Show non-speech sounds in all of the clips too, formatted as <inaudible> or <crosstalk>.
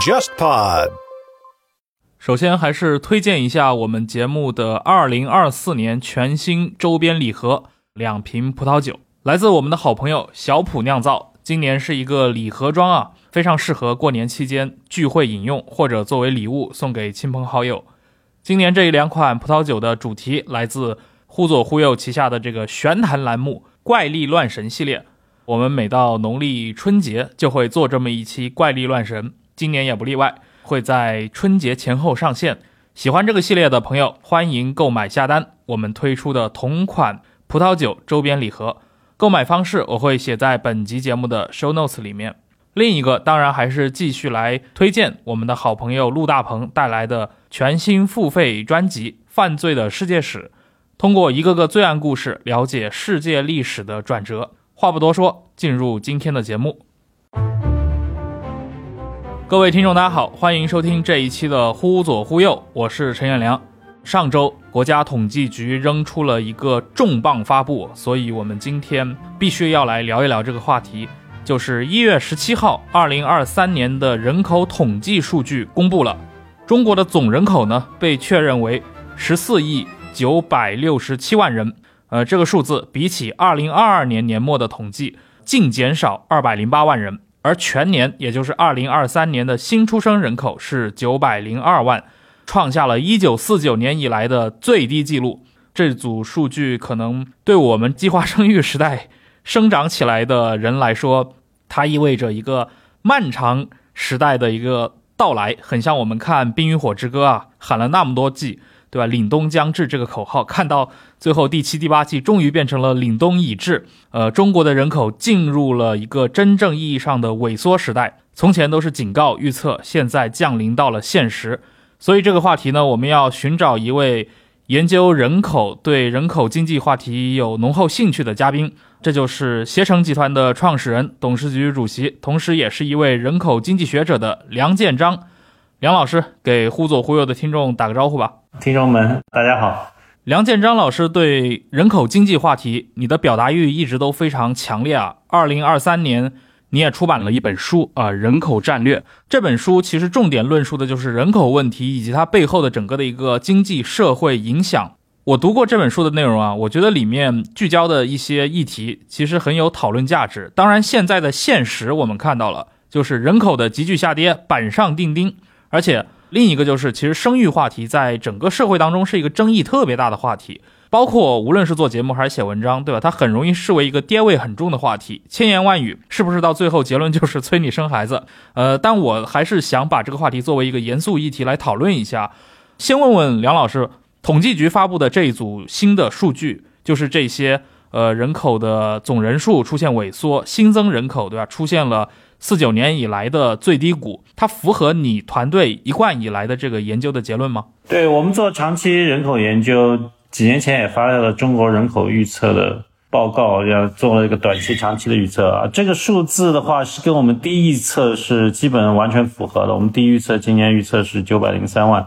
JustPod。首先，还是推荐一下我们节目的二零二四年全新周边礼盒——两瓶葡萄酒，来自我们的好朋友小普酿造。今年是一个礼盒装啊，非常适合过年期间聚会饮用，或者作为礼物送给亲朋好友。今年这一两款葡萄酒的主题来自“忽左忽右”旗下的这个玄坛栏目“怪力乱神”系列。我们每到农历春节就会做这么一期“怪力乱神”。今年也不例外，会在春节前后上线。喜欢这个系列的朋友，欢迎购买下单。我们推出的同款葡萄酒周边礼盒，购买方式我会写在本集节目的 show notes 里面。另一个当然还是继续来推荐我们的好朋友陆大鹏带来的全新付费专辑《犯罪的世界史》，通过一个个罪案故事了解世界历史的转折。话不多说，进入今天的节目。各位听众，大家好，欢迎收听这一期的《忽左忽右》，我是陈彦良。上周国家统计局扔出了一个重磅发布，所以我们今天必须要来聊一聊这个话题。就是一月十七号，二零二三年的人口统计数据公布了，中国的总人口呢被确认为十四亿九百六十七万人。呃，这个数字比起二零二二年年末的统计，净减少二百零八万人。而全年，也就是二零二三年的新出生人口是九百零二万，创下了一九四九年以来的最低纪录。这组数据可能对我们计划生育时代生长起来的人来说，它意味着一个漫长时代的一个到来，很像我们看《冰与火之歌》啊，喊了那么多季。对吧？凛冬将至这个口号，看到最后第七、第八季终于变成了凛冬已至。呃，中国的人口进入了一个真正意义上的萎缩时代。从前都是警告预测，现在降临到了现实。所以这个话题呢，我们要寻找一位研究人口、对人口经济话题有浓厚兴趣的嘉宾。这就是携程集团的创始人、董事局主席，同时也是一位人口经济学者的梁建章。梁老师给忽左忽右的听众打个招呼吧。听众们，大家好。梁建章老师对人口经济话题，你的表达欲一直都非常强烈啊。二零二三年，你也出版了一本书啊，《人口战略》。这本书其实重点论述的就是人口问题以及它背后的整个的一个经济社会影响。我读过这本书的内容啊，我觉得里面聚焦的一些议题其实很有讨论价值。当然，现在的现实我们看到了，就是人口的急剧下跌，板上钉钉。而且另一个就是，其实生育话题在整个社会当中是一个争议特别大的话题，包括无论是做节目还是写文章，对吧？它很容易视为一个爹味很重的话题，千言万语，是不是到最后结论就是催你生孩子？<laughs> 呃，但我还是想把这个话题作为一个严肃议题来讨论一下。先问问梁老师，统计局发布的这一组新的数据，就是这些呃人口的总人数出现萎缩，新增人口，对吧？出现了。四九年以来的最低谷，它符合你团队一贯以来的这个研究的结论吗？对我们做长期人口研究，几年前也发了中国人口预测的报告，要做了一个短期、长期的预测啊。这个数字的话是跟我们第一预测是基本完全符合的。我们第一预测今年预测是九百零三万，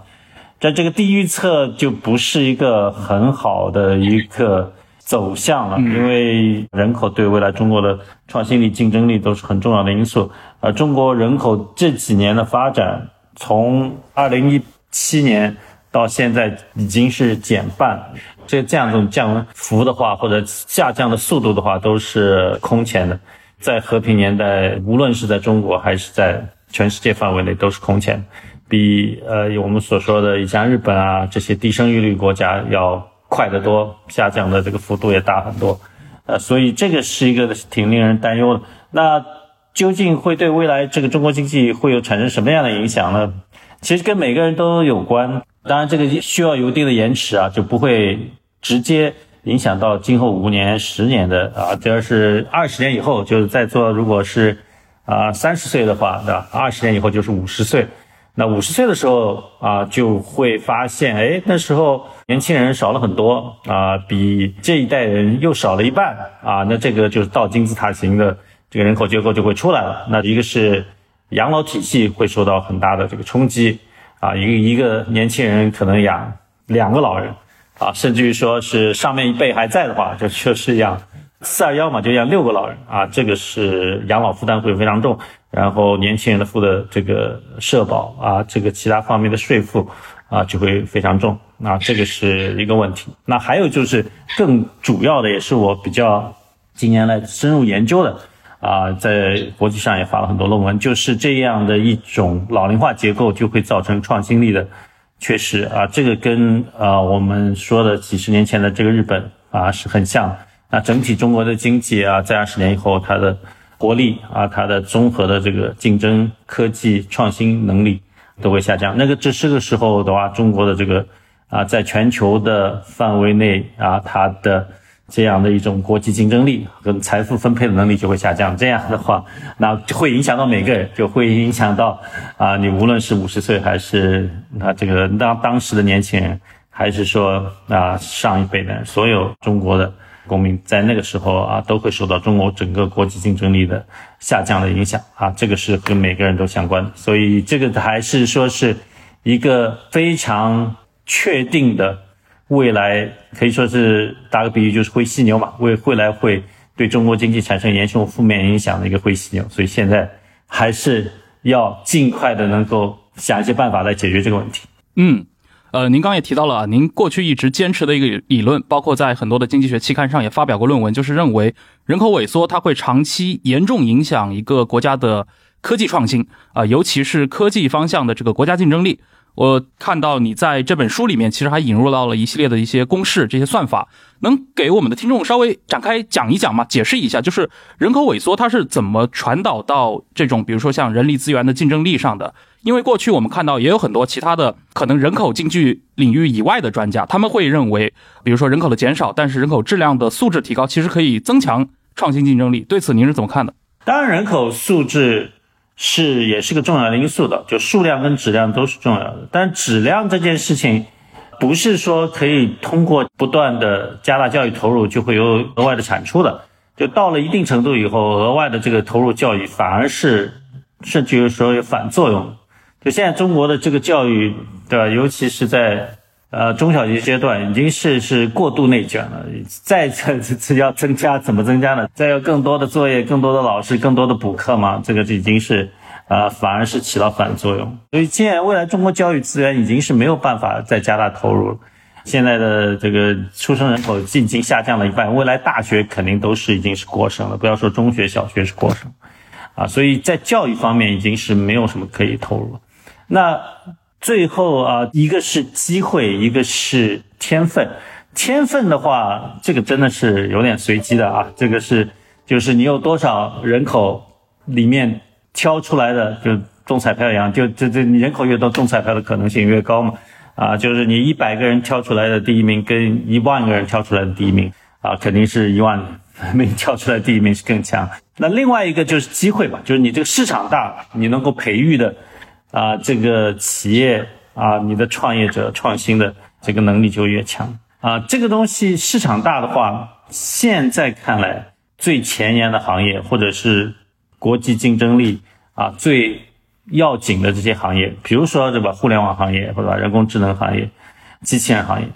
在这个第一预测就不是一个很好的一个。走向了，因为人口对未来中国的创新力、竞争力都是很重要的因素。而中国人口这几年的发展，从二零一七年到现在已经是减半，这这样一种降幅的话，或者下降的速度的话，都是空前的。在和平年代，无论是在中国还是在全世界范围内，都是空前，比呃我们所说的像日本啊这些低生育率国家要。快得多，下降的这个幅度也大很多，呃，所以这个是一个挺令人担忧的。那究竟会对未来这个中国经济会有产生什么样的影响呢？其实跟每个人都有关，当然这个需要有一定的延迟啊，就不会直接影响到今后五年、十年的啊，这要是二十年以后，就是在座，如果是啊三十岁的话，对吧？二十年以后就是五十岁。那五十岁的时候啊，就会发现，哎，那时候年轻人少了很多啊，比这一代人又少了一半啊。那这个就是倒金字塔型的这个人口结构就会出来了。那一个是养老体系会受到很大的这个冲击啊，一个一个年轻人可能养两个老人啊，甚至于说是上面一辈还在的话，就确实养四二幺嘛，就养六个老人啊，这个是养老负担会非常重，然后年轻人的付的这个社保啊，这个其他方面的税负啊就会非常重，那这个是一个问题。那还有就是更主要的，也是我比较今年来深入研究的啊，在国际上也发了很多论文，就是这样的一种老龄化结构就会造成创新力的缺失啊，这个跟啊我们说的几十年前的这个日本啊是很像。那整体中国的经济啊，在二十年以后，它的活力啊，它的综合的这个竞争、科技创新能力都会下降。那个这这个时候的话，中国的这个啊，在全球的范围内啊，它的这样的一种国际竞争力跟财富分配的能力就会下降。这样的话，那就会影响到每个人，就会影响到啊，你无论是五十岁还是啊这个当当时的年轻人，还是说啊上一辈的所有中国的。公民在那个时候啊，都会受到中国整个国际竞争力的下降的影响啊，这个是跟每个人都相关的，所以这个还是说是一个非常确定的未来，可以说是打个比喻就是灰犀牛嘛，未未来会对中国经济产生严重负面影响的一个灰犀牛，所以现在还是要尽快的能够想一些办法来解决这个问题。嗯。呃，您刚也提到了，您过去一直坚持的一个理论，包括在很多的经济学期刊上也发表过论文，就是认为人口萎缩它会长期严重影响一个国家的科技创新啊，尤其是科技方向的这个国家竞争力。我看到你在这本书里面其实还引入到了一系列的一些公式、这些算法，能给我们的听众稍微展开讲一讲吗？解释一下，就是人口萎缩它是怎么传导到这种，比如说像人力资源的竞争力上的？因为过去我们看到也有很多其他的可能人口经济领域以外的专家，他们会认为，比如说人口的减少，但是人口质量的素质提高，其实可以增强创新竞争力。对此您是怎么看的？当然，人口素质是也是个重要的因素的，就数量跟质量都是重要的。但质量这件事情，不是说可以通过不断的加大教育投入就会有额外的产出的。就到了一定程度以后，额外的这个投入教育反而是甚至有时候有反作用。就现在中国的这个教育，对吧？尤其是在呃中小学阶段，已经是是过度内卷了。<laughs> 再这这要增加，怎么增加呢？再有更多的作业，更多的老师，更多的补课嘛？这个已经是呃反而是起到反作用。所以现在未来中国教育资源已经是没有办法再加大投入。现在的这个出生人口已经下降了一半，未来大学肯定都是已经是过剩了。不要说中学、小学是过剩，啊，所以在教育方面已经是没有什么可以投入。那最后啊，一个是机会，一个是天分。天分的话，这个真的是有点随机的啊。这个是，就是你有多少人口里面挑出来的，就中彩票一样，就这这你人口越多，中彩票的可能性越高嘛。啊，就是你一百个人挑出来的第一名，跟一万个人挑出来的第一名，啊，肯定是一万 <laughs> 名挑出来第一名是更强。那另外一个就是机会吧，就是你这个市场大，你能够培育的。啊，这个企业啊，你的创业者创新的这个能力就越强啊。这个东西市场大的话，现在看来最前沿的行业，或者是国际竞争力啊最要紧的这些行业，比如说对吧，互联网行业或者人工智能行业、机器人行业，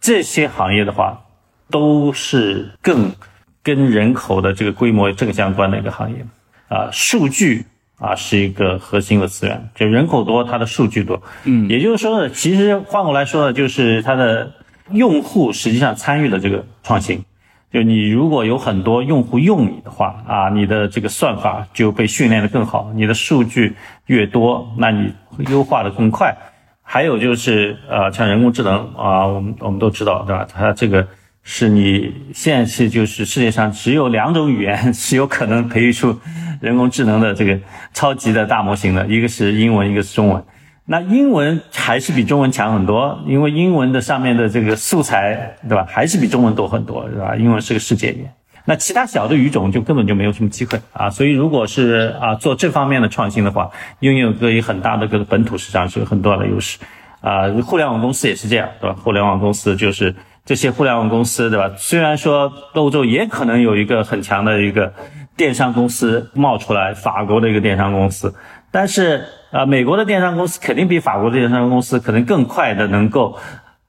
这些行业的话，都是更跟人口的这个规模正相关的一个行业啊，数据。啊，是一个核心的资源，就人口多，它的数据多，嗯，也就是说呢，其实换过来说呢，就是它的用户实际上参与了这个创新。就你如果有很多用户用你的话，啊，你的这个算法就被训练的更好，你的数据越多，那你优化的更快。还有就是，呃，像人工智能啊，我们我们都知道，对吧？它这个。是你现在是就是世界上只有两种语言 <laughs> 是有可能培育出人工智能的这个超级的大模型的，一个是英文，一个是中文。那英文还是比中文强很多，因为英文的上面的这个素材，对吧？还是比中文多很多，对吧？英文是个世界语言。那其他小的语种就根本就没有什么机会啊。所以如果是啊做这方面的创新的话，拥有个很大的个本土市场是有很大的优势啊。互联网公司也是这样，对吧？互联网公司就是。这些互联网公司，对吧？虽然说欧洲也可能有一个很强的一个电商公司冒出来，法国的一个电商公司，但是呃，美国的电商公司肯定比法国的电商公司可能更快的能够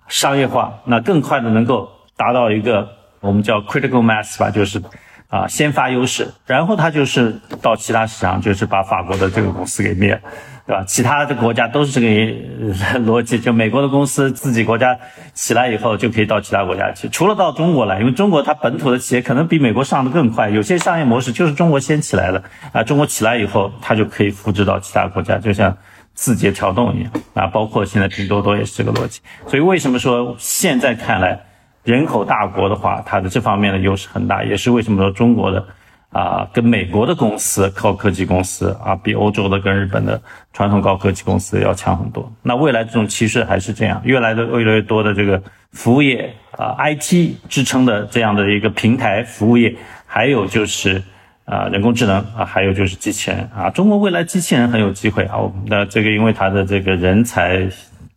商业化，那更快的能够达到一个我们叫 critical mass 吧，就是啊先发优势，然后他就是到其他市场，就是把法国的这个公司给灭了。对吧？其他的国家都是这个逻辑，就美国的公司自己国家起来以后，就可以到其他国家去，除了到中国来，因为中国它本土的企业可能比美国上的更快，有些商业模式就是中国先起来的啊，中国起来以后，它就可以复制到其他国家，就像字节跳动一样啊，包括现在拼多多也是这个逻辑。所以为什么说现在看来人口大国的话，它的这方面的优势很大，也是为什么说中国的。啊，跟美国的公司高科技公司啊，比欧洲的跟日本的传统高科技公司要强很多。那未来这种趋势还是这样，越来的越来越多的这个服务业啊，IT 支撑的这样的一个平台服务业，还有就是啊，人工智能啊，还有就是机器人啊。中国未来机器人很有机会啊。那这个因为它的这个人才、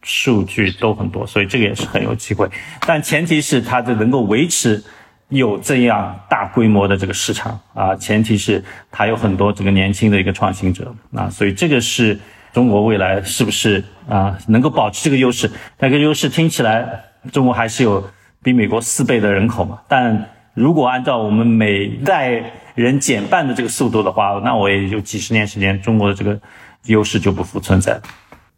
数据都很多，所以这个也是很有机会。但前提是它的能够维持。有这样大规模的这个市场啊，前提是它有很多这个年轻的一个创新者啊，所以这个是中国未来是不是啊能够保持这个优势？那个优势听起来中国还是有比美国四倍的人口嘛，但如果按照我们每代人减半的这个速度的话，那我也就几十年时间，中国的这个优势就不复存在。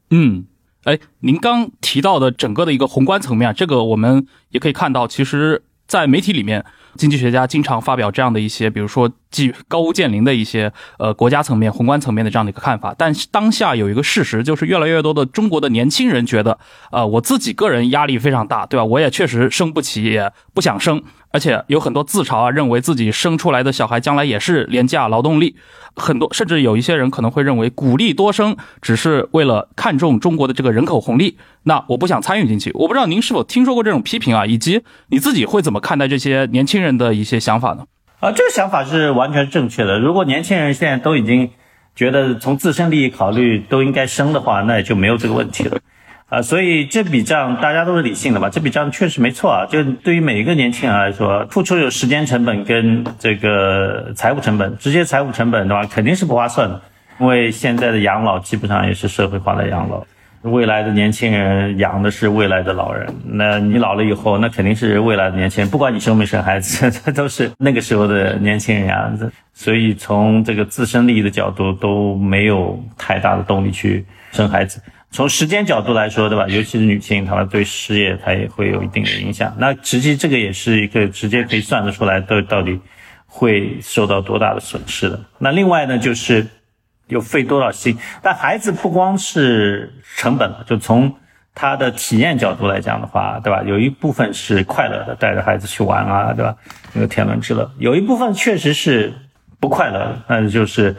嗯，哎，您刚提到的整个的一个宏观层面，这个我们也可以看到，其实。在媒体里面，经济学家经常发表这样的一些，比如说基于高屋建瓴的一些呃国家层面、宏观层面的这样的一个看法。但是当下有一个事实，就是越来越多的中国的年轻人觉得，呃，我自己个人压力非常大，对吧？我也确实生不起，也不想生。而且有很多自嘲啊，认为自己生出来的小孩将来也是廉价劳动力。很多甚至有一些人可能会认为，鼓励多生只是为了看重中国的这个人口红利。那我不想参与进去。我不知道您是否听说过这种批评啊，以及你自己会怎么看待这些年轻人的一些想法呢？啊，这个想法是完全正确的。如果年轻人现在都已经觉得从自身利益考虑都应该生的话，那也就没有这个问题了。啊，所以这笔账大家都是理性的吧，这笔账确实没错啊。就对于每一个年轻人来说，付出有时间成本跟这个财务成本，直接财务成本的话肯定是不划算的，因为现在的养老基本上也是社会化的养老，未来的年轻人养的是未来的老人，那你老了以后，那肯定是未来的年轻人，不管你生没生孩子，这都是那个时候的年轻人养的。所以从这个自身利益的角度，都没有太大的动力去生孩子。从时间角度来说，对吧？尤其是女性，她对事业她也会有一定的影响。那实际这个也是一个直接可以算得出来，到到底会受到多大的损失的。那另外呢，就是又费多少心。但孩子不光是成本，就从他的体验角度来讲的话，对吧？有一部分是快乐的，带着孩子去玩啊，对吧？那个天伦之乐。有一部分确实是不快乐的，那就是。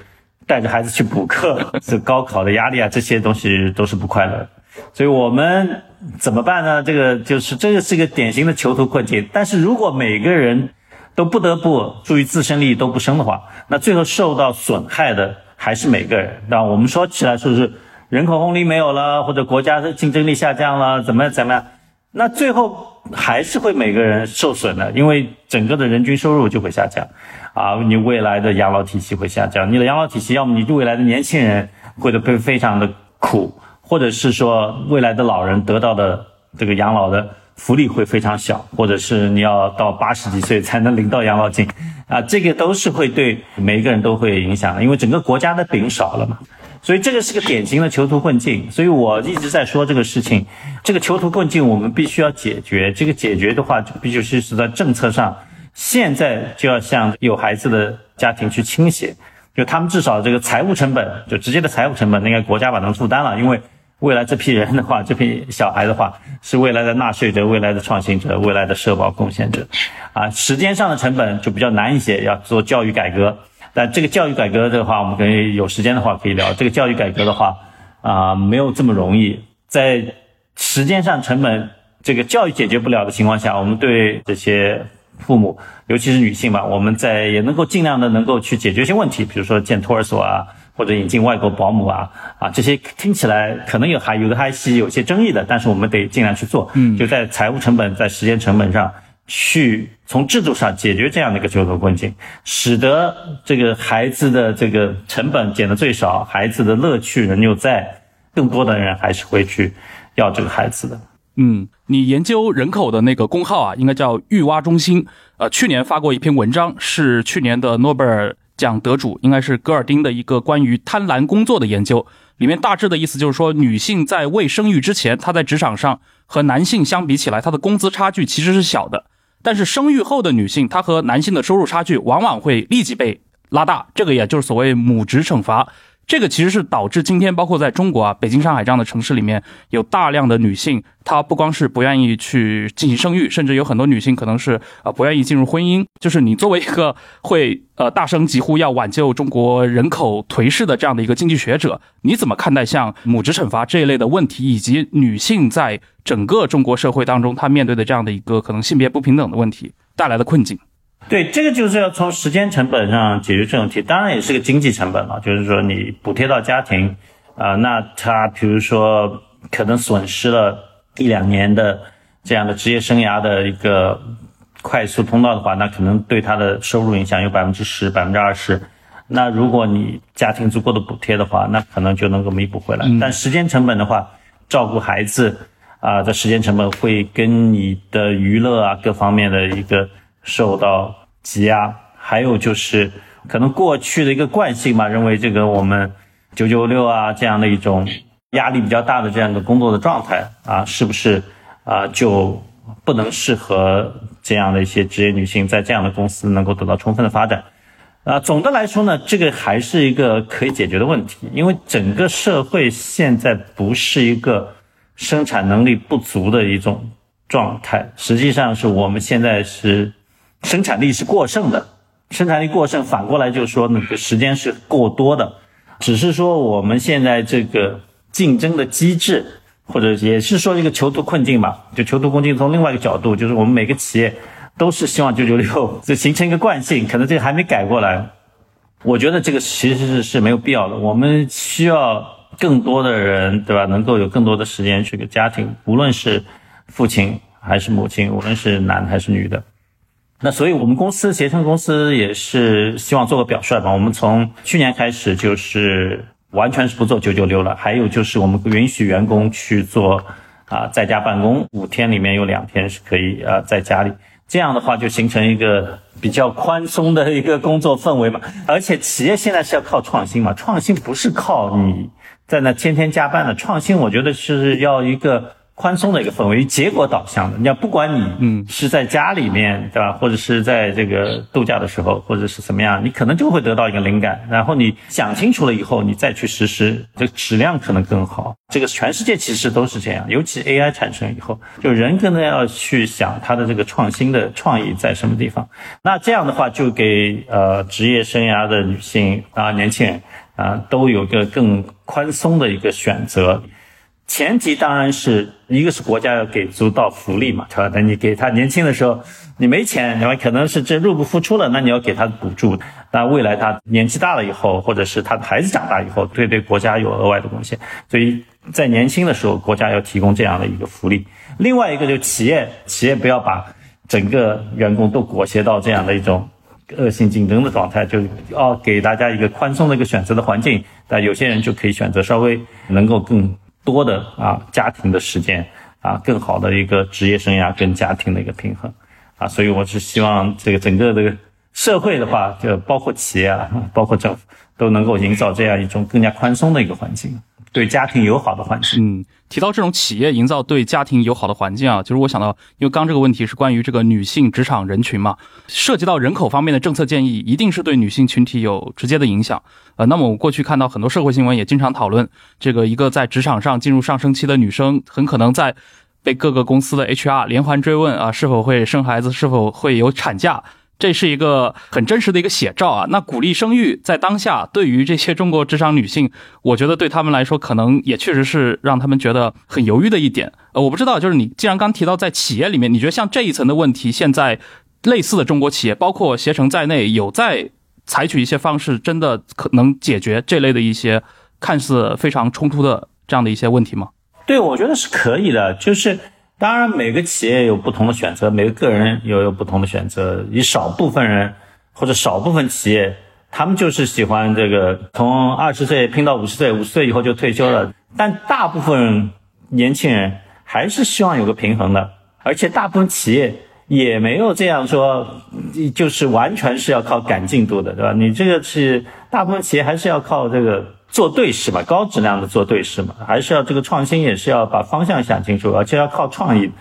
带着孩子去补课，这高考的压力啊，这些东西都是不快乐。所以我们怎么办呢？这个就是这个是一个典型的囚徒困境。但是如果每个人都不得不出于自身利益都不生的话，那最后受到损害的还是每个人。那我们说起来说是人口红利没有了，或者国家的竞争力下降了，怎么样怎么样？那最后还是会每个人受损的，因为整个的人均收入就会下降，啊，你未来的养老体系会下降，你的养老体系要么你未来的年轻人会的会非常的苦，或者是说未来的老人得到的这个养老的福利会非常小，或者是你要到八十几岁才能领到养老金，啊，这个都是会对每一个人都会影响的，因为整个国家的饼少了嘛。所以这个是个典型的囚徒困境，所以我一直在说这个事情，这个囚徒困境我们必须要解决。这个解决的话，就必须是在政策上，现在就要向有孩子的家庭去倾斜，就他们至少这个财务成本，就直接的财务成本，应该国家把他们负担了。因为未来这批人的话，这批小孩的话，是未来的纳税者、未来的创新者、未来的社保贡献者，啊，时间上的成本就比较难一些，要做教育改革。但这个教育改革的话，我们可以有时间的话可以聊。这个教育改革的话，啊，没有这么容易。在时间上成本，这个教育解决不了的情况下，我们对这些父母，尤其是女性吧，我们在也能够尽量的能够去解决一些问题，比如说建托儿所啊，或者引进外国保姆啊，啊，这些听起来可能有还有的还是有些争议的，但是我们得尽量去做。嗯，就在财务成本、在时间成本上。去从制度上解决这样的一个囚徒困境，使得这个孩子的这个成本减得最少，孩子的乐趣仍旧在，更多的人还是会去要这个孩子的。嗯，你研究人口的那个公号啊，应该叫育蛙中心。呃，去年发过一篇文章，是去年的诺贝尔奖得主，应该是戈尔丁的一个关于贪婪工作的研究。里面大致的意思就是说，女性在未生育之前，她在职场上和男性相比起来，她的工资差距其实是小的。但是生育后的女性，她和男性的收入差距往往会立即被拉大，这个也就是所谓母职惩罚。这个其实是导致今天，包括在中国啊，北京、上海这样的城市里面，有大量的女性，她不光是不愿意去进行生育，甚至有很多女性可能是啊不愿意进入婚姻。就是你作为一个会呃大声疾呼要挽救中国人口颓势的这样的一个经济学者，你怎么看待像母职惩罚这一类的问题，以及女性在整个中国社会当中她面对的这样的一个可能性别不平等的问题带来的困境？对，这个就是要从时间成本上解决这种题，当然也是个经济成本了。就是说，你补贴到家庭，啊，那他比如说可能损失了一两年的这样的职业生涯的一个快速通道的话，那可能对他的收入影响有百分之十、百分之二十。那如果你家庭足够的补贴的话，那可能就能够弥补回来。但时间成本的话，照顾孩子啊的时间成本会跟你的娱乐啊各方面的一个。受到挤压，还有就是可能过去的一个惯性吧，认为这个我们九九六啊这样的一种压力比较大的这样一个工作的状态啊，是不是啊就不能适合这样的一些职业女性在这样的公司能够得到充分的发展？啊，总的来说呢，这个还是一个可以解决的问题，因为整个社会现在不是一个生产能力不足的一种状态，实际上是我们现在是。生产力是过剩的，生产力过剩，反过来就是说那个时间是过多的，只是说我们现在这个竞争的机制，或者也是说一个囚徒困境吧，就囚徒困境从另外一个角度，就是我们每个企业都是希望九九六，这形成一个惯性，可能这个还没改过来。我觉得这个其实是是没有必要的，我们需要更多的人，对吧？能够有更多的时间去给家庭，无论是父亲还是母亲，无论是男还是女的。那所以，我们公司携程公司也是希望做个表率嘛。我们从去年开始就是完全是不做九九六了，还有就是我们允许员工去做啊在家办公，五天里面有两天是可以啊在家里。这样的话就形成一个比较宽松的一个工作氛围嘛。而且企业现在是要靠创新嘛，创新不是靠你在那天天加班的，创新我觉得是要一个。宽松的一个氛围，结果导向的。你要不管你嗯是在家里面对吧，或者是在这个度假的时候，或者是怎么样，你可能就会得到一个灵感。然后你想清楚了以后，你再去实施，这个质量可能更好。这个全世界其实都是这样，尤其 AI 产生以后，就人可能要去想他的这个创新的创意在什么地方。那这样的话，就给呃职业生涯的女性啊年轻人啊都有个更宽松的一个选择。前提当然是一个是国家要给足到福利嘛，对吧？等你给他年轻的时候，你没钱，对吧？可能是这入不敷出了，那你要给他补助。那未来他年纪大了以后，或者是他的孩子长大以后，对对国家有额外的贡献。所以在年轻的时候，国家要提供这样的一个福利。另外一个就企业，企业不要把整个员工都裹挟到这样的一种恶性竞争的状态，就要给大家一个宽松的一个选择的环境。那有些人就可以选择稍微能够更。多的啊，家庭的时间啊，更好的一个职业生涯跟家庭的一个平衡啊，所以我是希望这个整个这个社会的话，就包括企业啊，包括政府都能够营造这样一种更加宽松的一个环境。对家庭友好的环境。嗯，提到这种企业营造对家庭友好的环境啊，就是我想到，因为刚这个问题是关于这个女性职场人群嘛，涉及到人口方面的政策建议，一定是对女性群体有直接的影响。呃，那么我过去看到很多社会新闻也经常讨论，这个一个在职场上进入上升期的女生，很可能在被各个公司的 HR 连环追问啊，是否会生孩子，是否会有产假。这是一个很真实的一个写照啊！那鼓励生育在当下，对于这些中国职场女性，我觉得对他们来说，可能也确实是让他们觉得很犹豫的一点。呃，我不知道，就是你既然刚提到在企业里面，你觉得像这一层的问题，现在类似的中国企业，包括携程在内，有在采取一些方式，真的可能解决这类的一些看似非常冲突的这样的一些问题吗？对，我觉得是可以的，就是。当然，每个企业有不同的选择，每个个人也有不同的选择。一少部分人或者少部分企业，他们就是喜欢这个从二十岁拼到五十岁，五十岁以后就退休了。但大部分年轻人。还是希望有个平衡的，而且大部分企业也没有这样说，就是完全是要靠赶进度的，对吧？你这个是大部分企业还是要靠这个做对事嘛，高质量的做对事嘛，还是要这个创新也是要把方向想清楚，而且要靠创意。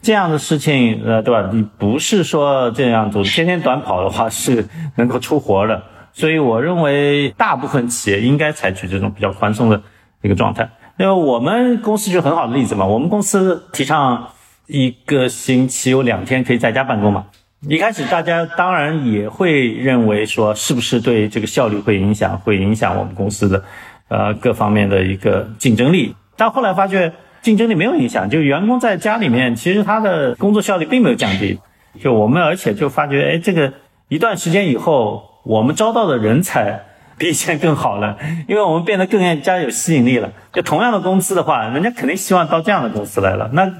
这样的事情，呃，对吧？你不是说这样做天天短跑的话是能够出活的。所以我认为大部分企业应该采取这种比较宽松的一个状态。因为我们公司就很好的例子嘛，我们公司提倡一个星期有两天可以在家办公嘛。一开始大家当然也会认为说，是不是对这个效率会影响，会影响我们公司的呃各方面的一个竞争力。但后来发觉。竞争力没有影响，就员工在家里面，其实他的工作效率并没有降低。就我们，而且就发觉，哎，这个一段时间以后，我们招到的人才比以前更好了，因为我们变得更加有吸引力了。就同样的工资的话，人家肯定希望到这样的公司来了。那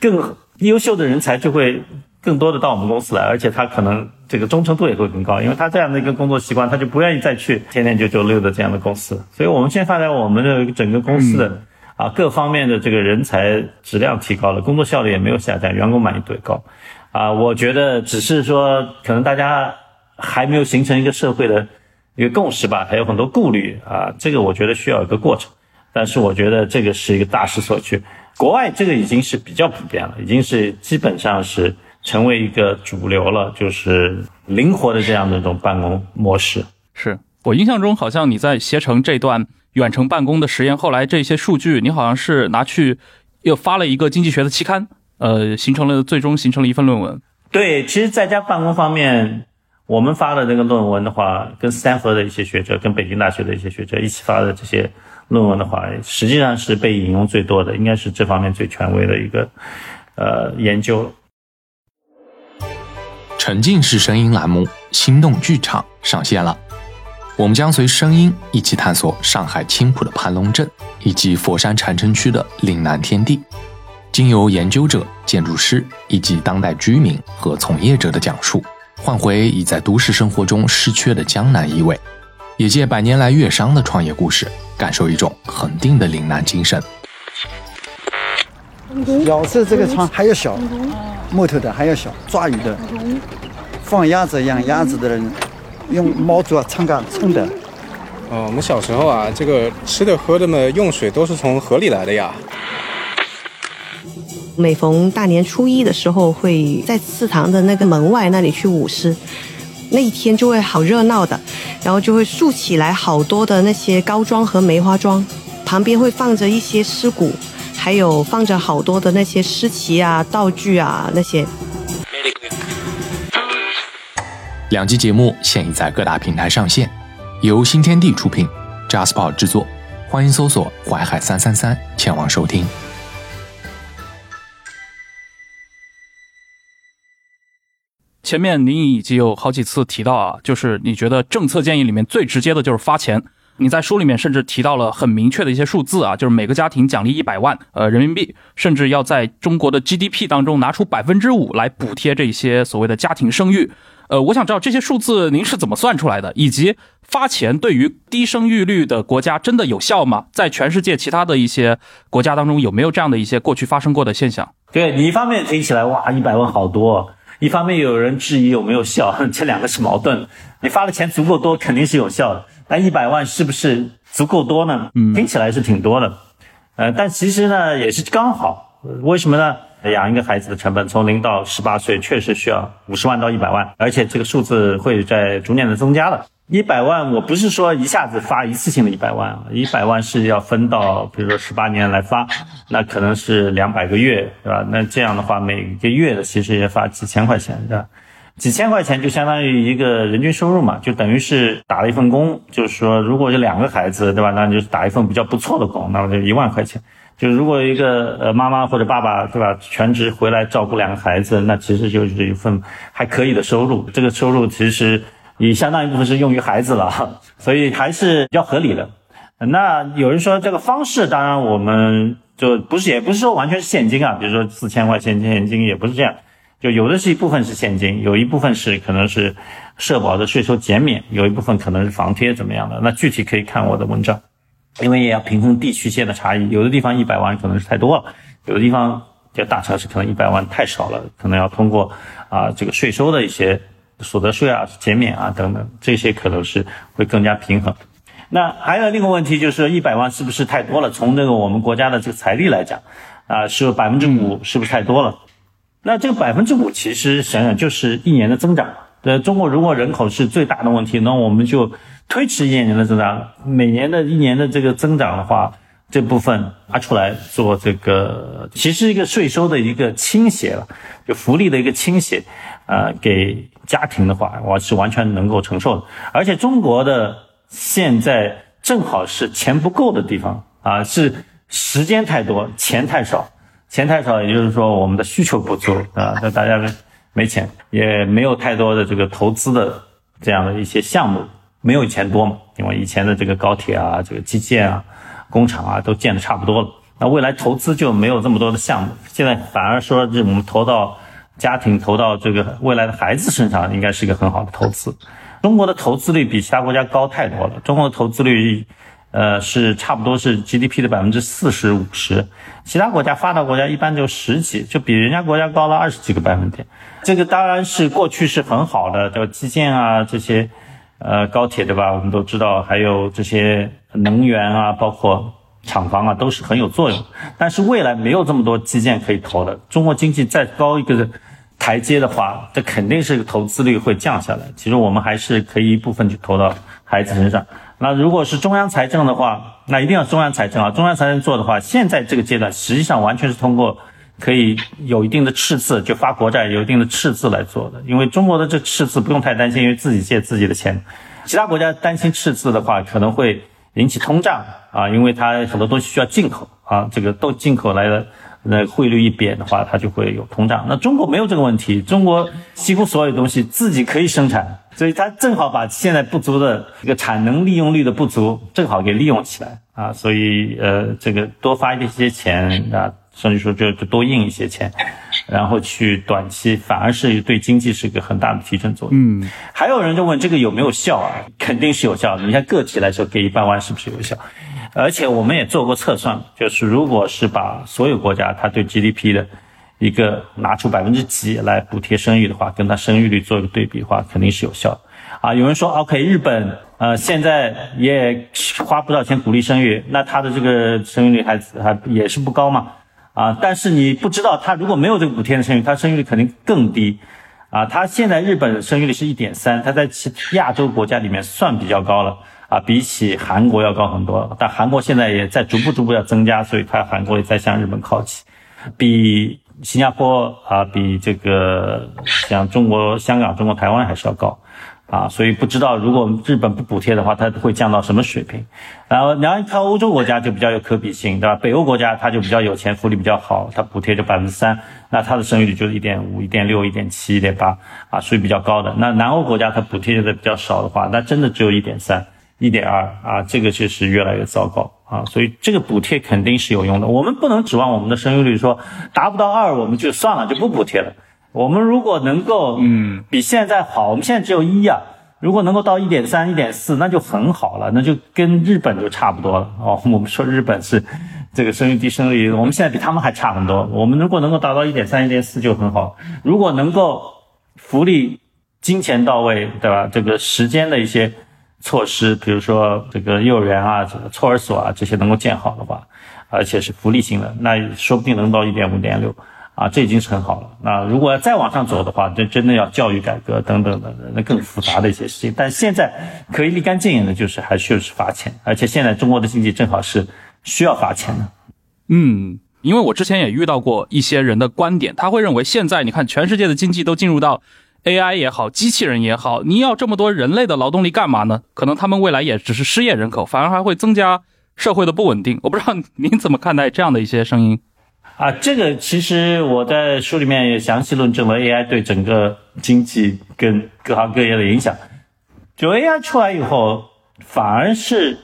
更优秀的人才就会更多的到我们公司来，而且他可能这个忠诚度也会更高，因为他这样的一个工作习惯，他就不愿意再去天天九九六的这样的公司。所以我们现在发展我们的整个公司的。啊，各方面的这个人才质量提高了，工作效率也没有下降，员工满意度也高。啊，我觉得只是说，可能大家还没有形成一个社会的一个共识吧，还有很多顾虑啊。这个我觉得需要一个过程，但是我觉得这个是一个大势所趋。国外这个已经是比较普遍了，已经是基本上是成为一个主流了，就是灵活的这样的一种办公模式。是我印象中，好像你在携程这段。远程办公的实验，后来这些数据你好像是拿去又发了一个经济学的期刊，呃，形成了最终形成了一份论文。对，其实在家办公方面，我们发的这个论文的话，跟斯坦福的一些学者、跟北京大学的一些学者一起发的这些论文的话，实际上是被引用最多的，应该是这方面最权威的一个呃研究。沉浸式声音栏目《心动剧场》上线了。我们将随声音一起探索上海青浦的盘龙镇，以及佛山禅城区的岭南天地。经由研究者、建筑师以及当代居民和从业者的讲述，换回已在都市生活中失缺的江南意味，也借百年来粤商的创业故事，感受一种恒定的岭南精神。窑子这个窗还要小，木头的还要小，抓鱼的，放鸭子养鸭子的人。用毛竹啊，撑杆撑的。哦，我们小时候啊，这个吃的喝的嘛，用水都是从河里来的呀。每逢大年初一的时候，会在祠堂的那个门外那里去舞狮，那一天就会好热闹的，然后就会竖起来好多的那些高桩和梅花桩，旁边会放着一些尸骨，还有放着好多的那些诗旗啊、道具啊那些。两集节目现已在各大平台上线，由新天地出品，Jasper 制作，欢迎搜索“淮海三三三”前往收听。前面您已经有好几次提到啊，就是你觉得政策建议里面最直接的就是发钱。你在书里面甚至提到了很明确的一些数字啊，就是每个家庭奖励一百万呃人民币，甚至要在中国的 GDP 当中拿出百分之五来补贴这些所谓的家庭生育。呃，我想知道这些数字您是怎么算出来的，以及发钱对于低生育率的国家真的有效吗？在全世界其他的一些国家当中，有没有这样的一些过去发生过的现象？对你一方面听起来哇，一百万好多，一方面有人质疑有没有效，<laughs> 这两个是矛盾。你发的钱足够多，肯定是有效的，但一百万是不是足够多呢？嗯，听起来是挺多的，呃，但其实呢也是刚好，为什么呢？养一个孩子的成本从零到十八岁确实需要五十万到一百万，而且这个数字会在逐年的增加的。一百万我不是说一下子发一次性的一百万啊，一百万是要分到比如说十八年来发，那可能是两百个月，对吧？那这样的话每个月的其实也发几千块钱，对吧？几千块钱就相当于一个人均收入嘛，就等于是打了一份工，就是说如果是两个孩子，对吧？那就是打一份比较不错的工，那么就一万块钱。就如果一个呃妈妈或者爸爸对吧，全职回来照顾两个孩子，那其实就是一份还可以的收入。这个收入其实也相当一部分是用于孩子了，<laughs> 所以还是比较合理的。那有人说这个方式，当然我们就不是也不是说完全是现金啊，比如说四千块钱现金也不是这样，就有的是一部分是现金，有一部分是可能是社保的税收减免，有一部分可能是房贴怎么样的。那具体可以看我的文章。因为也要平衡地区线的差异，有的地方一百万可能是太多了，有的地方就大城市可能一百万太少了，可能要通过啊这个税收的一些所得税啊减免啊等等，这些可能是会更加平衡。那还有另一个问题就是一百万是不是太多了？从这个我们国家的这个财力来讲，啊是百分之五是不是太多了？那这个百分之五其实想想就是一年的增长。呃，中国如果人口是最大的问题，那我们就推迟一年的增长，每年的一年的这个增长的话，这部分拿出来做这个，其实一个税收的一个倾斜了，就福利的一个倾斜，呃，给家庭的话，我是完全能够承受的。而且中国的现在正好是钱不够的地方啊，是时间太多，钱太少。钱太少，也就是说我们的需求不足啊，那大家呢没钱，也没有太多的这个投资的这样的一些项目，没有以前多嘛。因为以前的这个高铁啊，这个基建啊，工厂啊都建的差不多了，那未来投资就没有这么多的项目。现在反而说，这我们投到家庭、投到这个未来的孩子身上，应该是一个很好的投资。中国的投资率比其他国家高太多了，中国的投资率。呃，是差不多是 GDP 的百分之四十五十，其他国家发达国家一般就十几，就比人家国家高了二十几个百分点。这个当然是过去是很好的，对吧？基建啊这些，呃，高铁对吧？我们都知道，还有这些能源啊，包括厂房啊，都是很有作用。但是未来没有这么多基建可以投的，中国经济再高一个台阶的话，这肯定是投资率会降下来。其实我们还是可以一部分去投到孩子身上。那如果是中央财政的话，那一定要中央财政啊！中央财政做的话，现在这个阶段实际上完全是通过可以有一定的赤字，就发国债有一定的赤字来做的。因为中国的这赤字不用太担心，因为自己借自己的钱。其他国家担心赤字的话，可能会引起通胀啊，因为它很多东西需要进口啊，这个都进口来的，那汇率一贬的话，它就会有通胀。那中国没有这个问题，中国几乎所有东西自己可以生产。所以它正好把现在不足的这个产能利用率的不足，正好给利用起来啊！所以呃，这个多发一些钱啊，甚至说就就多印一些钱，然后去短期反而是对经济是一个很大的提振作用。嗯，还有人就问这个有没有效啊？肯定是有效的。你看个体来说，给一百万是不是有效？而且我们也做过测算，就是如果是把所有国家它对 GDP 的。一个拿出百分之几来补贴生育的话，跟它生育率做一个对比的话，肯定是有效的。啊，有人说，OK，日本呃现在也花不少钱鼓励生育，那它的这个生育率还还也是不高嘛？啊，但是你不知道，它如果没有这个补贴的生育，它生育率肯定更低。啊，它现在日本生育率是一点三，它在其亚洲国家里面算比较高了。啊，比起韩国要高很多，但韩国现在也在逐步逐步要增加，所以它韩国也在向日本靠齐，比。新加坡啊，比这个像中国香港、中国台湾还是要高，啊，所以不知道如果日本不补贴的话，它会降到什么水平？然后你要看欧洲国家就比较有可比性，对吧？北欧国家它就比较有钱，福利比较好，它补贴就百分之三，那它的生育率就是一点五、一点六、一点七、一点八，啊，属于比较高的。那南欧国家它补贴的比较少的话，那真的只有一点三。一点二啊，这个就是越来越糟糕啊，所以这个补贴肯定是有用的。我们不能指望我们的生育率说达不到二，我们就算了，就不补贴了。我们如果能够嗯比现在好，我们现在只有一啊，如果能够到一点三、一点四，那就很好了，那就跟日本就差不多了哦。我们说日本是这个生育低、生育率，我们现在比他们还差很多。我们如果能够达到一点三、一点四就很好。如果能够福利、金钱到位，对吧？这个时间的一些。措施，比如说这个幼儿园啊、这个托儿所啊，这些能够建好的话，而且是福利性的，那说不定能到一点五、点六啊，这已经是很好了。那如果再往上走的话，这真的要教育改革等等的，那更复杂的一些事情。但现在可以立竿见影的，就是还需要是罚钱，而且现在中国的经济正好是需要罚钱的。嗯，因为我之前也遇到过一些人的观点，他会认为现在你看全世界的经济都进入到。AI 也好，机器人也好，你要这么多人类的劳动力干嘛呢？可能他们未来也只是失业人口，反而还会增加社会的不稳定。我不知道您怎么看待这样的一些声音啊？这个其实我在书里面也详细论证了 AI 对整个经济跟各行各业的影响。就 AI 出来以后，反而是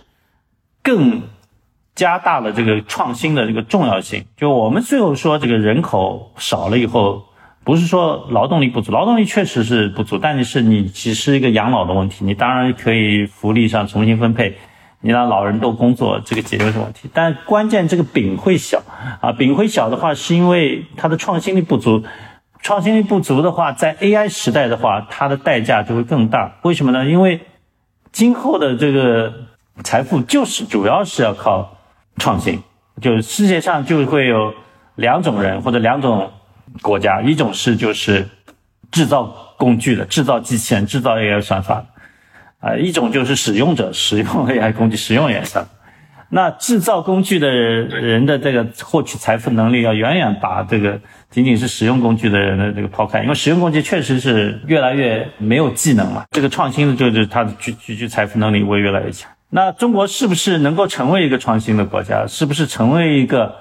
更加大了这个创新的这个重要性。就我们最后说，这个人口少了以后。不是说劳动力不足，劳动力确实是不足，但是你只是一个养老的问题，你当然可以福利上重新分配，你让老人多工作，这个解决这个问题。但关键这个饼会小啊，饼会小的话，是因为它的创新力不足。创新力不足的话，在 AI 时代的话，它的代价就会更大。为什么呢？因为今后的这个财富就是主要是要靠创新，就世界上就会有两种人或者两种国家，一种是就是制造工具的、制造机器人、制造 AI 算法啊，一种就是使用者使用 AI 工具、使用 AI 算法。那制造工具的人的这个获取财富能力，要远远把这个仅仅是使用工具的人的这个抛开，因为使用工具确实是越来越没有技能嘛。这个创新的就是它的聚聚聚财富能力会越来越强。那中国是不是能够成为一个创新的国家？是不是成为一个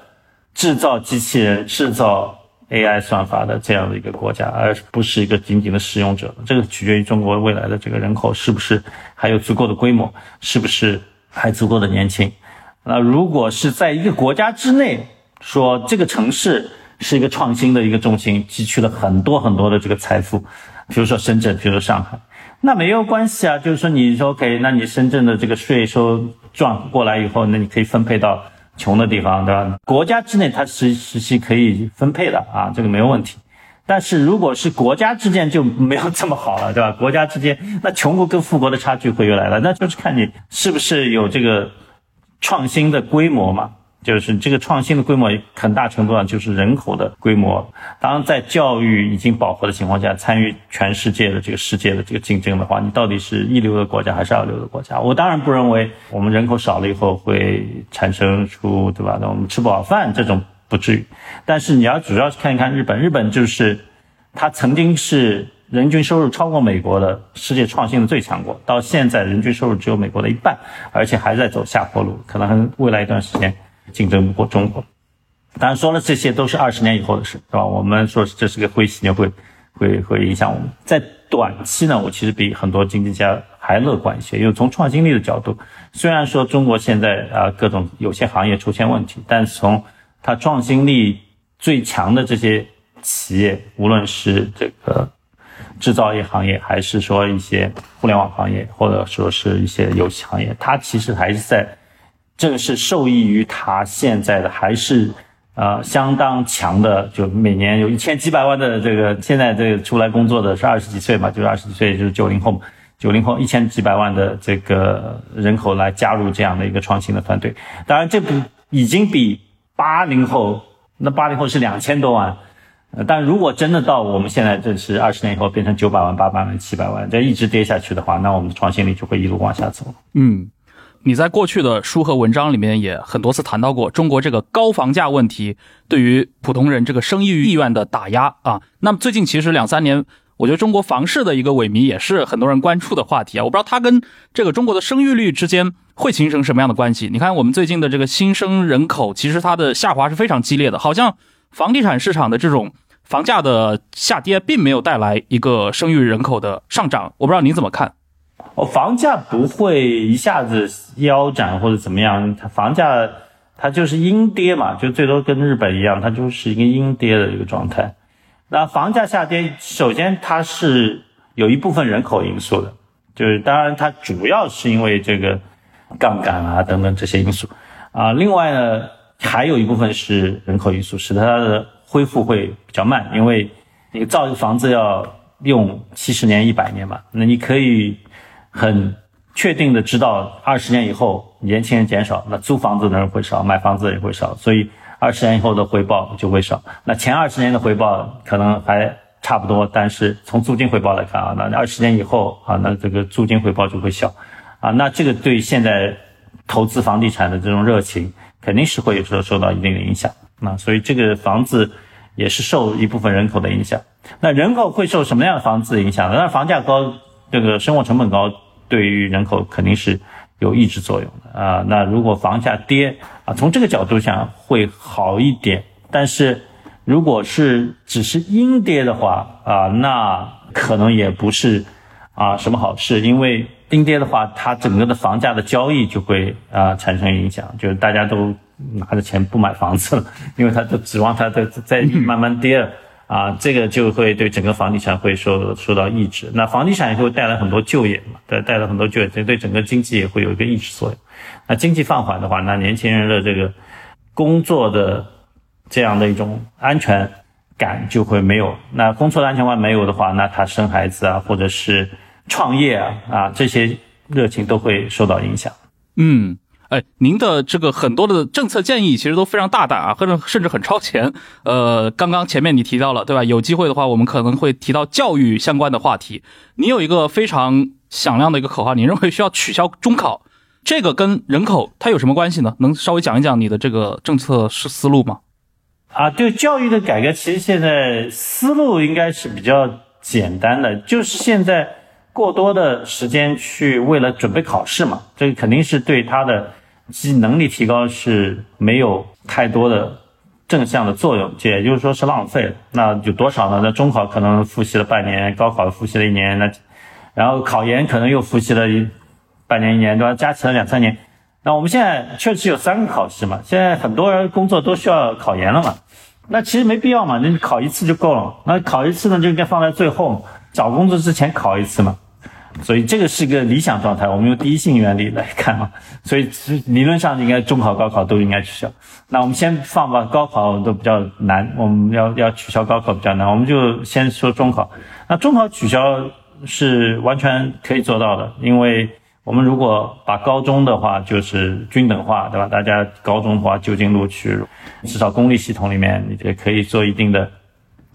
制造机器人、制造 AI 算法的这样的一个国家，而不是一个仅仅的使用者？这个取决于中国未来的这个人口是不是还有足够的规模，是不是还足够的年轻。那如果是在一个国家之内，说这个城市是一个创新的一个中心，汲取了很多很多的这个财富，比如说深圳，比如说上海，那没有关系啊。就是说你说 OK，那你深圳的这个税收赚过来以后，那你可以分配到穷的地方，对吧？国家之内它实实际可以分配的啊，这个没有问题。但是如果是国家之间就没有这么好了，对吧？<laughs> 国家之间那穷国跟富国的差距会越来的，那就是看你是不是有这个。创新的规模嘛，就是这个创新的规模，很大程度上就是人口的规模。当然，在教育已经饱和的情况下，参与全世界的这个世界的这个竞争的话，你到底是一流的国家还是二流的国家？我当然不认为我们人口少了以后会产生出对吧？那我们吃不饱饭这种不至于。但是你要主要是看一看日本，日本就是它曾经是。人均收入超过美国的世界创新的最强国，到现在人均收入只有美国的一半，而且还在走下坡路，可能未来一段时间竞争不过中国。当然说了，这些都是二十年以后的事，是吧？我们说这是个灰犀牛，会会会影响我们。在短期呢，我其实比很多经济家还乐观一些，因为从创新力的角度，虽然说中国现在啊各种有些行业出现问题，但是从它创新力最强的这些企业，无论是这个。制造业行业，还是说一些互联网行业，或者说是一些游戏行业，它其实还是在，正是受益于它现在的还是呃相当强的，就每年有一千几百万的这个现在这个出来工作的是二十几岁嘛，就是二十几岁就是九零后，九零后一千几百万的这个人口来加入这样的一个创新的团队，当然这不已经比八零后，那八零后是两千多万。但如果真的到我们现在这是二十年以后变成九百万、八百万、七百万，这一直跌下去的话，那我们的创新力就会一路往下走。嗯，你在过去的书和文章里面也很多次谈到过中国这个高房价问题对于普通人这个生育意愿的打压啊。那么最近其实两三年，我觉得中国房市的一个萎靡也是很多人关注的话题啊。我不知道它跟这个中国的生育率之间会形成什么样的关系？你看我们最近的这个新生人口，其实它的下滑是非常激烈的，好像房地产市场的这种。房价的下跌并没有带来一个生育人口的上涨，我不知道您怎么看。哦，房价不会一下子腰斩或者怎么样，它房价它就是阴跌嘛，就最多跟日本一样，它就是一个阴跌的一个状态。那房价下跌，首先它是有一部分人口因素的，就是当然它主要是因为这个杠杆啊等等这些因素啊，另外呢还有一部分是人口因素，使得它的。恢复会比较慢，因为你造一个房子要用七十年、一百年嘛。那你可以很确定的知道，二十年以后年轻人减少，那租房子的人会少，买房子的人会少，所以二十年以后的回报就会少。那前二十年的回报可能还差不多，但是从租金回报来看啊，那二十年以后啊，那这个租金回报就会小啊。那这个对现在投资房地产的这种热情，肯定是会受受到一定的影响。那所以这个房子也是受一部分人口的影响。那人口会受什么样的房子影响？那房价高，这个生活成本高，对于人口肯定是有抑制作用的啊。那如果房价跌啊，从这个角度讲会好一点。但是如果是只是阴跌的话啊，那可能也不是啊什么好事，因为阴跌的话，它整个的房价的交易就会啊产生影响，就是大家都。拿着钱不买房子了，因为他都指望它在在慢慢跌啊啊，这个就会对整个房地产会受受到抑制。那房地产也会带来很多就业嘛，带带来很多就业，这对整个经济也会有一个抑制作用。那经济放缓的话，那年轻人的这个工作的这样的一种安全感就会没有。那工作的安全感没有的话，那他生孩子啊，或者是创业啊啊这些热情都会受到影响。嗯。哎，您的这个很多的政策建议其实都非常大胆啊，或者甚至很超前。呃，刚刚前面你提到了，对吧？有机会的话，我们可能会提到教育相关的话题。你有一个非常响亮的一个口号，你认为需要取消中考，这个跟人口它有什么关系呢？能稍微讲一讲你的这个政策是思路吗？啊，对教育的改革，其实现在思路应该是比较简单的，就是现在过多的时间去为了准备考试嘛，这个肯定是对他的。其能力提高是没有太多的正向的作用，也就是说是浪费了。那有多少呢？那中考可能复习了半年，高考复习了一年，那然后考研可能又复习了一半年一年，对吧？加起来两三年。那我们现在确实有三个考试嘛，现在很多人工作都需要考研了嘛，那其实没必要嘛，那考一次就够了。那考一次呢，就应该放在最后，找工作之前考一次嘛。所以这个是个理想状态，我们用第一性原理来看啊，所以理论上应该中考、高考都应该取消。那我们先放吧，高考都比较难，我们要要取消高考比较难，我们就先说中考。那中考取消是完全可以做到的，因为我们如果把高中的话就是均等化，对吧？大家高中的话就近录取，至少公立系统里面你也可以做一定的。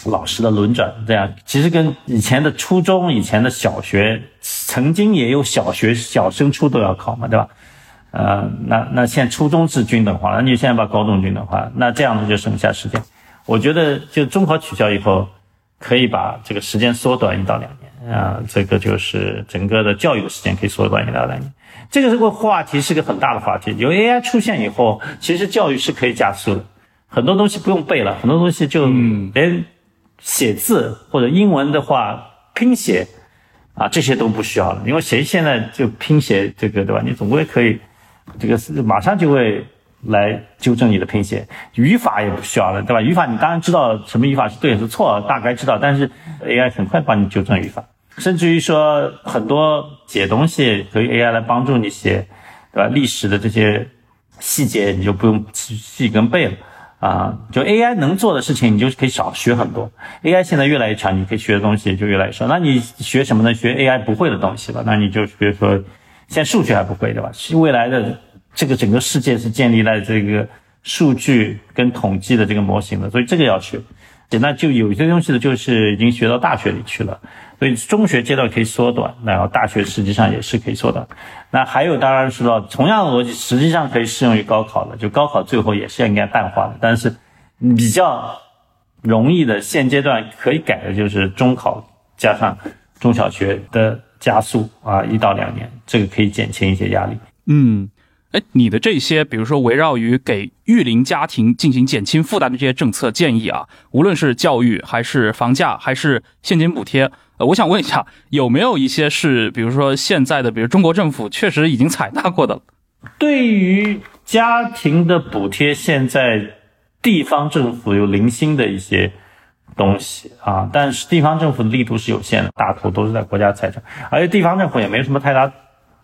老师的轮转，这样其实跟以前的初中、以前的小学，曾经也有小学小升初都要考嘛，对吧？呃，那那现在初中是均等化了，你现在把高中均等化，那这样子就省下时间。我觉得就中考取消以后，可以把这个时间缩短一到两年啊，这个就是整个的教育的时间可以缩短一到两年。这个这个话题是个很大的话题，有 AI 出现以后，其实教育是可以加速的，很多东西不用背了，很多东西就连。写字或者英文的话拼写啊，这些都不需要了，因为谁现在就拼写这个对吧？你总归可以，这个是马上就会来纠正你的拼写，语法也不需要了，对吧？语法你当然知道什么语法是对是错，大概知道，但是 AI 很快帮你纠正语法，甚至于说很多写东西可以 AI 来帮助你写，对吧？历史的这些细节你就不用细跟背了。啊，就 AI 能做的事情，你就可以少学很多。AI 现在越来越强，你可以学的东西就越来越少。那你学什么呢？学 AI 不会的东西吧？那你就比如说，现在数学还不会，对吧？未来的这个整个世界是建立在这个数据跟统计的这个模型的，所以这个要学。那就有些东西呢，就是已经学到大学里去了。所以中学阶段可以缩短，然后大学实际上也是可以缩短。那还有当然是说，同样的逻辑实际上可以适用于高考的，就高考最后也是应该淡化的。但是比较容易的现阶段可以改的就是中考加上中小学的加速啊，一到两年，这个可以减轻一些压力。嗯。哎，你的这些，比如说围绕于给育龄家庭进行减轻负担的这些政策建议啊，无论是教育还是房价还是现金补贴，呃，我想问一下，有没有一些是，比如说现在的，比如中国政府确实已经采纳过的？对于家庭的补贴，现在地方政府有零星的一些东西啊，但是地方政府的力度是有限的，大头都是在国家财政，而且地方政府也没有什么太大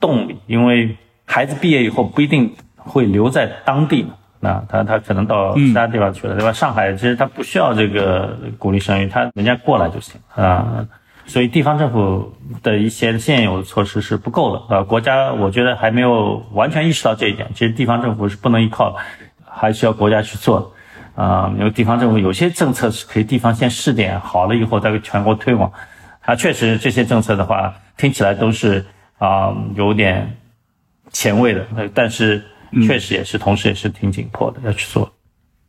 动力，因为。孩子毕业以后不一定会留在当地嘛，那他他可能到其他地方去了，对吧？上海其实他不需要这个鼓励生育，他人家过来就行啊。所以地方政府的一些现有的措施是不够的啊。国家我觉得还没有完全意识到这一点，其实地方政府是不能依靠，还需要国家去做啊。因为地方政府有些政策是可以地方先试点好了以后再给全国推广，它确实这些政策的话听起来都是啊有点。前卫的，但是确实也是，同时也是挺紧迫的，要去做。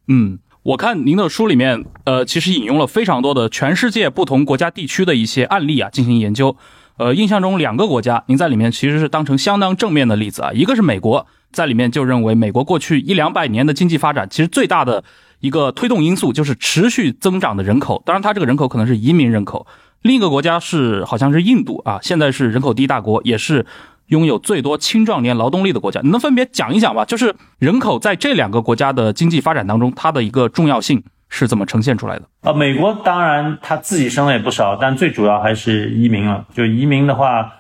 嗯，我看您的书里面，呃，其实引用了非常多的全世界不同国家地区的一些案例啊，进行研究。呃，印象中两个国家，您在里面其实是当成相当正面的例子啊。一个是美国，在里面就认为美国过去一两百年的经济发展，其实最大的一个推动因素就是持续增长的人口，当然它这个人口可能是移民人口。另一个国家是好像是印度啊，现在是人口第一大国，也是。拥有最多青壮年劳动力的国家，你能分别讲一讲吧？就是人口在这两个国家的经济发展当中，它的一个重要性，是怎么呈现出来的？呃，美国当然他自己生的也不少，但最主要还是移民了。就移民的话，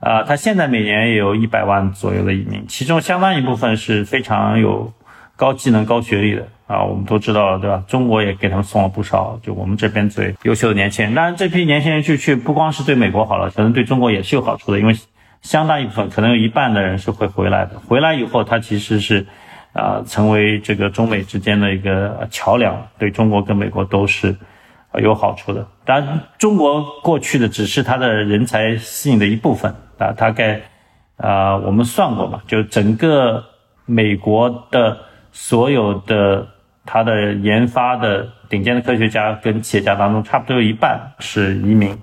啊，他现在每年也有一百万左右的移民，其中相当一部分是非常有高技能、高学历的啊。我们都知道，对吧？中国也给他们送了不少，就我们这边最优秀的年轻人。当然，这批年轻人去去不光是对美国好了，可能对中国也是有好处的，因为相当一部分，可能有一半的人是会回来的。回来以后，他其实是。啊，成为这个中美之间的一个桥梁，对中国跟美国都是有好处的。当然，中国过去的只是他的人才吸引的一部分啊。大概啊，我们算过嘛，就整个美国的所有的它的研发的顶尖的科学家跟企业家当中，差不多有一半是移民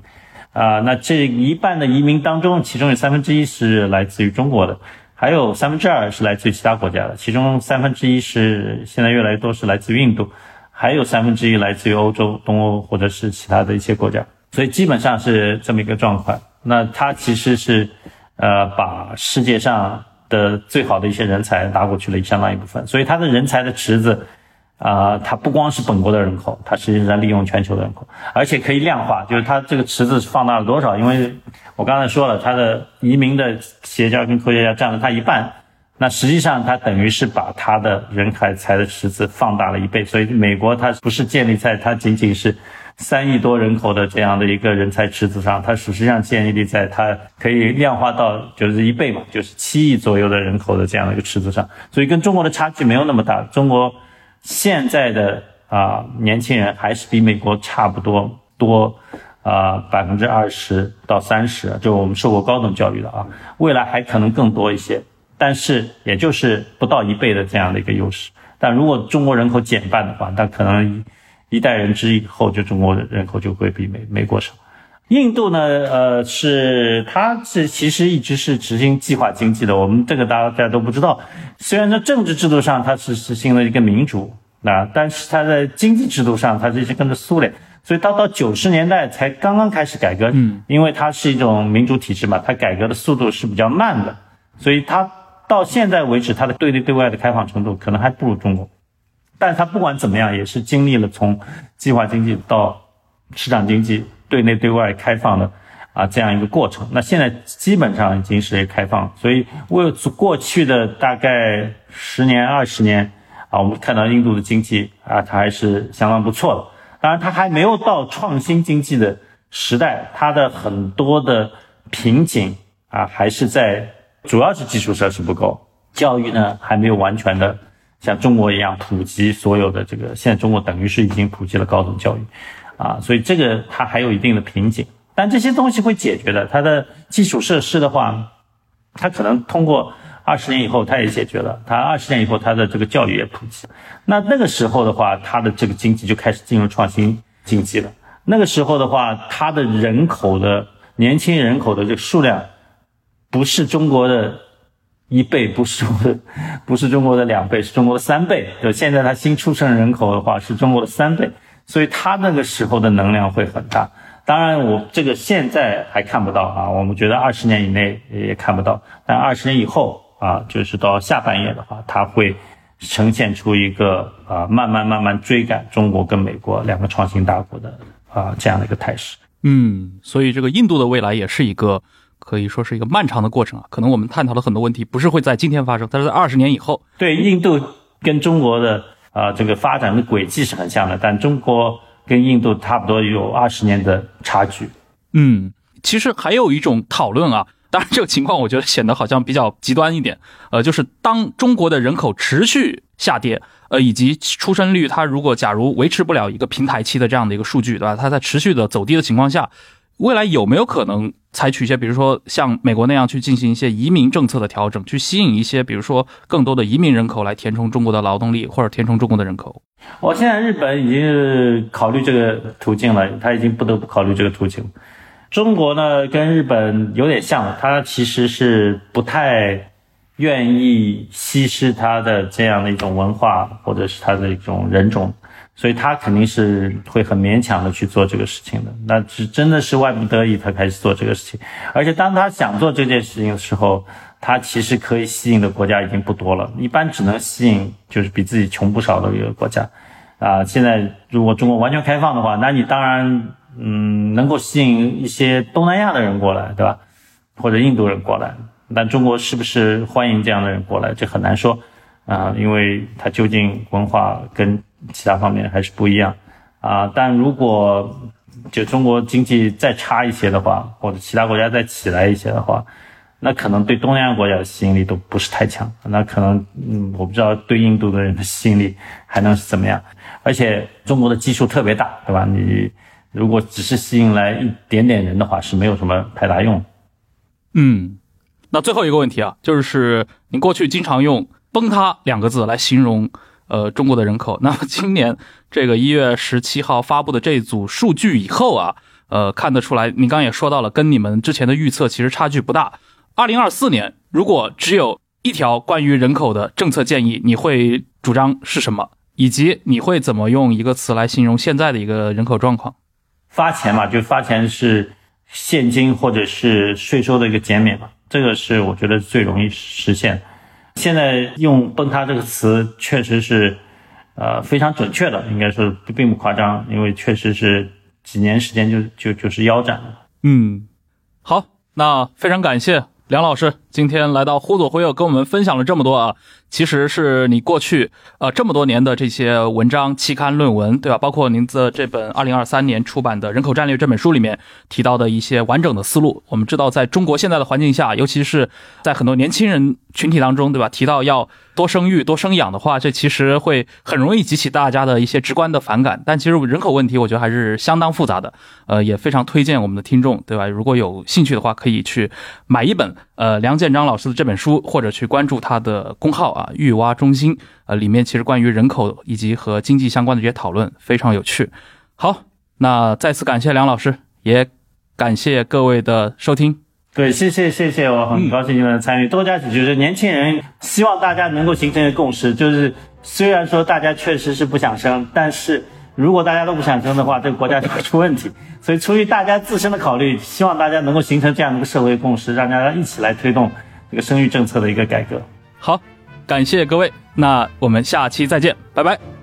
啊。那这一半的移民当中，其中有三分之一是来自于中国的。还有三分之二是来自于其他国家的，其中三分之一是现在越来越多是来自于印度，还有三分之一来自于欧洲、东欧或者是其他的一些国家，所以基本上是这么一个状况。那它其实是，呃，把世界上的最好的一些人才拿过去了相当一部分，所以它的人才的池子。啊，它不光是本国的人口，它实际上利用全球的人口，而且可以量化，就是它这个池子放大了多少？因为我刚才说了，它的移民的企业家跟科学家占了它一半，那实际上它等于是把它的人才才的池子放大了一倍。所以美国它不是建立在它仅仅是三亿多人口的这样的一个人才池子上，它实际上建立在它可以量化到就是一倍嘛，就是七亿左右的人口的这样的一个池子上。所以跟中国的差距没有那么大，中国。现在的啊年轻人还是比美国差不多多啊百分之二十到三十，就我们受过高等教育的啊，未来还可能更多一些，但是也就是不到一倍的这样的一个优势。但如果中国人口减半的话，那可能一代人之以后，就中国的人口就会比美美国少。印度呢，呃，是它是其实一直是执行计划经济的。我们这个大家大家都不知道。虽然在政治制度上它是实行了一个民主，那但是它在经济制度上它是跟着苏联，所以到到九十年代才刚刚开始改革。嗯，因为它是一种民主体制嘛，它改革的速度是比较慢的，所以它到现在为止，它的对内对外的开放程度可能还不如中国。但它不管怎么样，也是经历了从计划经济到市场经济。对内对外开放的啊这样一个过程，那现在基本上已经是开放，所以为过去的大概十年二十年啊，我们看到印度的经济啊，它还是相当不错的。当然，它还没有到创新经济的时代，它的很多的瓶颈啊，还是在主要是基础设施不够，教育呢还没有完全的像中国一样普及所有的这个。现在中国等于是已经普及了高等教育。啊，所以这个它还有一定的瓶颈，但这些东西会解决的。它的基础设施的话，它可能通过二十年以后，它也解决了。它二十年以后，它的这个教育也普及。那那个时候的话，它的这个经济就开始进入创新经济了。那个时候的话，它的人口的年轻人口的这个数量，不是中国的一倍，不是不是中国的两倍，是中国的三倍。就现在它新出生人口的话，是中国的三倍。所以他那个时候的能量会很大，当然我这个现在还看不到啊，我们觉得二十年以内也看不到，但二十年以后啊，就是到下半叶的话，它会呈现出一个啊慢慢慢慢追赶中国跟美国两个创新大国的啊这样的一个态势。嗯，所以这个印度的未来也是一个可以说是一个漫长的过程啊，可能我们探讨了很多问题不是会在今天发生，但是在二十年以后。对，印度跟中国的。啊，这个发展的轨迹是很像的，但中国跟印度差不多有二十年的差距。嗯，其实还有一种讨论啊，当然这个情况我觉得显得好像比较极端一点。呃，就是当中国的人口持续下跌，呃，以及出生率它如果假如维持不了一个平台期的这样的一个数据，对吧？它在持续的走低的情况下。未来有没有可能采取一些，比如说像美国那样去进行一些移民政策的调整，去吸引一些，比如说更多的移民人口来填充中国的劳动力，或者填充中国的人口？我现在日本已经考虑这个途径了，他已经不得不考虑这个途径。中国呢，跟日本有点像，它其实是不太愿意稀释它的这样的一种文化，或者是它的一种人种。所以他肯定是会很勉强的去做这个事情的，那是真的是万不得已他开始做这个事情。而且当他想做这件事情的时候，他其实可以吸引的国家已经不多了，一般只能吸引就是比自己穷不少的一个国家。啊，现在如果中国完全开放的话，那你当然嗯能够吸引一些东南亚的人过来，对吧？或者印度人过来，但中国是不是欢迎这样的人过来，这很难说啊，因为它究竟文化跟其他方面还是不一样啊。但如果就中国经济再差一些的话，或者其他国家再起来一些的话，那可能对东南亚国家的吸引力都不是太强。那可能嗯，我不知道对印度的人的吸引力还能是怎么样。而且中国的基数特别大，对吧？你如果只是吸引来一点点人的话，是没有什么太大用。嗯，那最后一个问题啊，就是您过去经常用“崩塌”两个字来形容呃中国的人口。<laughs> 那么今年这个一月十七号发布的这组数据以后啊，呃，看得出来，你刚刚也说到了，跟你们之前的预测其实差距不大。二零二四年如果只有一条关于人口的政策建议，你会主张是什么？以及你会怎么用一个词来形容现在的一个人口状况？发钱嘛，就发钱是。现金或者是税收的一个减免嘛，这个是我觉得最容易实现。现在用“崩塌”这个词确实是，呃，非常准确的，应该说并不夸张，因为确实是几年时间就就就是腰斩了。嗯，好，那非常感谢梁老师今天来到忽左忽右跟我们分享了这么多啊。其实是你过去呃这么多年的这些文章、期刊、论文，对吧？包括您的这本二零二三年出版的《人口战略》这本书里面提到的一些完整的思路。我们知道，在中国现在的环境下，尤其是在很多年轻人群体当中，对吧？提到要多生育、多生养的话，这其实会很容易激起大家的一些直观的反感。但其实人口问题，我觉得还是相当复杂的。呃，也非常推荐我们的听众，对吧？如果有兴趣的话，可以去买一本呃梁建章老师的这本书，或者去关注他的公号。啊，育蛙中心，呃，里面其实关于人口以及和经济相关的这些讨论非常有趣。好，那再次感谢梁老师，也感谢各位的收听。对，谢谢谢谢，我很高兴你们的参与。多加几句，就是年轻人希望大家能够形成一个共识，就是虽然说大家确实是不想生，但是如果大家都不想生的话，这个国家就会出问题。<laughs> 所以出于大家自身的考虑，希望大家能够形成这样的一个社会共识，让大家一起来推动这个生育政策的一个改革。好。感谢各位，那我们下期再见，拜拜。